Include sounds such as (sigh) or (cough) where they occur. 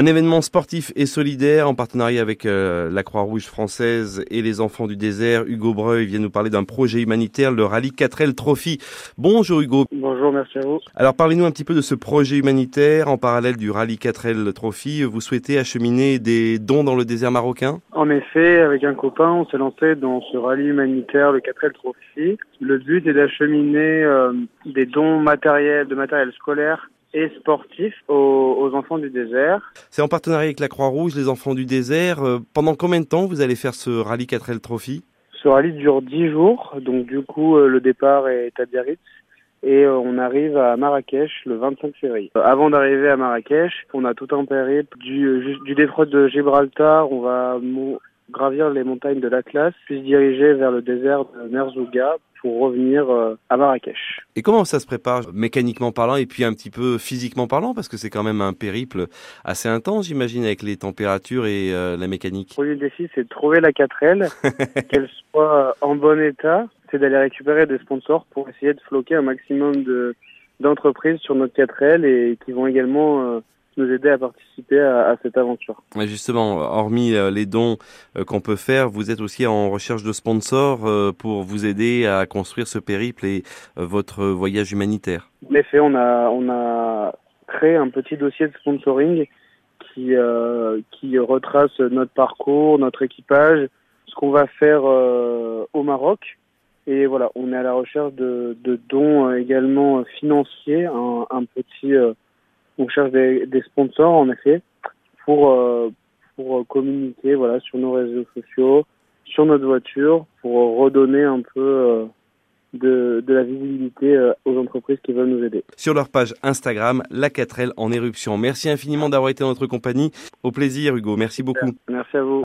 Un événement sportif et solidaire en partenariat avec euh, la Croix-Rouge française et les enfants du désert. Hugo Breuil vient nous parler d'un projet humanitaire, le rallye 4L Trophy. Bonjour Hugo. Bonjour, merci à vous. Alors parlez-nous un petit peu de ce projet humanitaire en parallèle du rallye 4L Trophy. Vous souhaitez acheminer des dons dans le désert marocain? En effet, avec un copain, on s'est lancé dans ce rallye humanitaire, le 4L Trophy. Le but est d'acheminer euh, des dons matériels, de matériel scolaire et sportif aux, aux enfants du désert. C'est en partenariat avec la Croix-Rouge, les enfants du désert. Euh, pendant combien de temps vous allez faire ce rallye 4L Trophy? Ce rallye dure 10 jours, donc du coup euh, le départ est à Biarritz et euh, on arrive à Marrakech le 25 février. Avant d'arriver à Marrakech, on a tout un périple du, du détroit de Gibraltar, on va gravir les montagnes de l'Atlas, puis se diriger vers le désert de Merzouga pour revenir euh, à Marrakech. Et comment ça se prépare mécaniquement parlant et puis un petit peu physiquement parlant parce que c'est quand même un périple assez intense j'imagine avec les températures et euh, la mécanique? Le premier défi, c'est de trouver la 4L, (laughs) qu'elle soit en bon état. C'est d'aller récupérer des sponsors pour essayer de floquer un maximum de d'entreprises sur notre 4L et qui vont également euh, nous aider à participer à, à cette aventure. Et justement, hormis euh, les dons euh, qu'on peut faire, vous êtes aussi en recherche de sponsors euh, pour vous aider à construire ce périple et votre voyage humanitaire. En effet, on a on a créé un petit dossier de sponsoring qui euh, qui retrace notre parcours, notre équipage, ce qu'on va faire euh, au Maroc. Et voilà, on est à la recherche de, de dons euh, également financiers, un, un petit, on cherche des, des sponsors en effet pour euh, pour communiquer voilà sur nos réseaux sociaux, sur notre voiture, pour redonner un peu euh, de, de la visibilité euh, aux entreprises qui veulent nous aider. Sur leur page Instagram, la 4L en éruption. Merci infiniment d'avoir été en notre compagnie. Au plaisir Hugo, merci beaucoup. Merci à vous.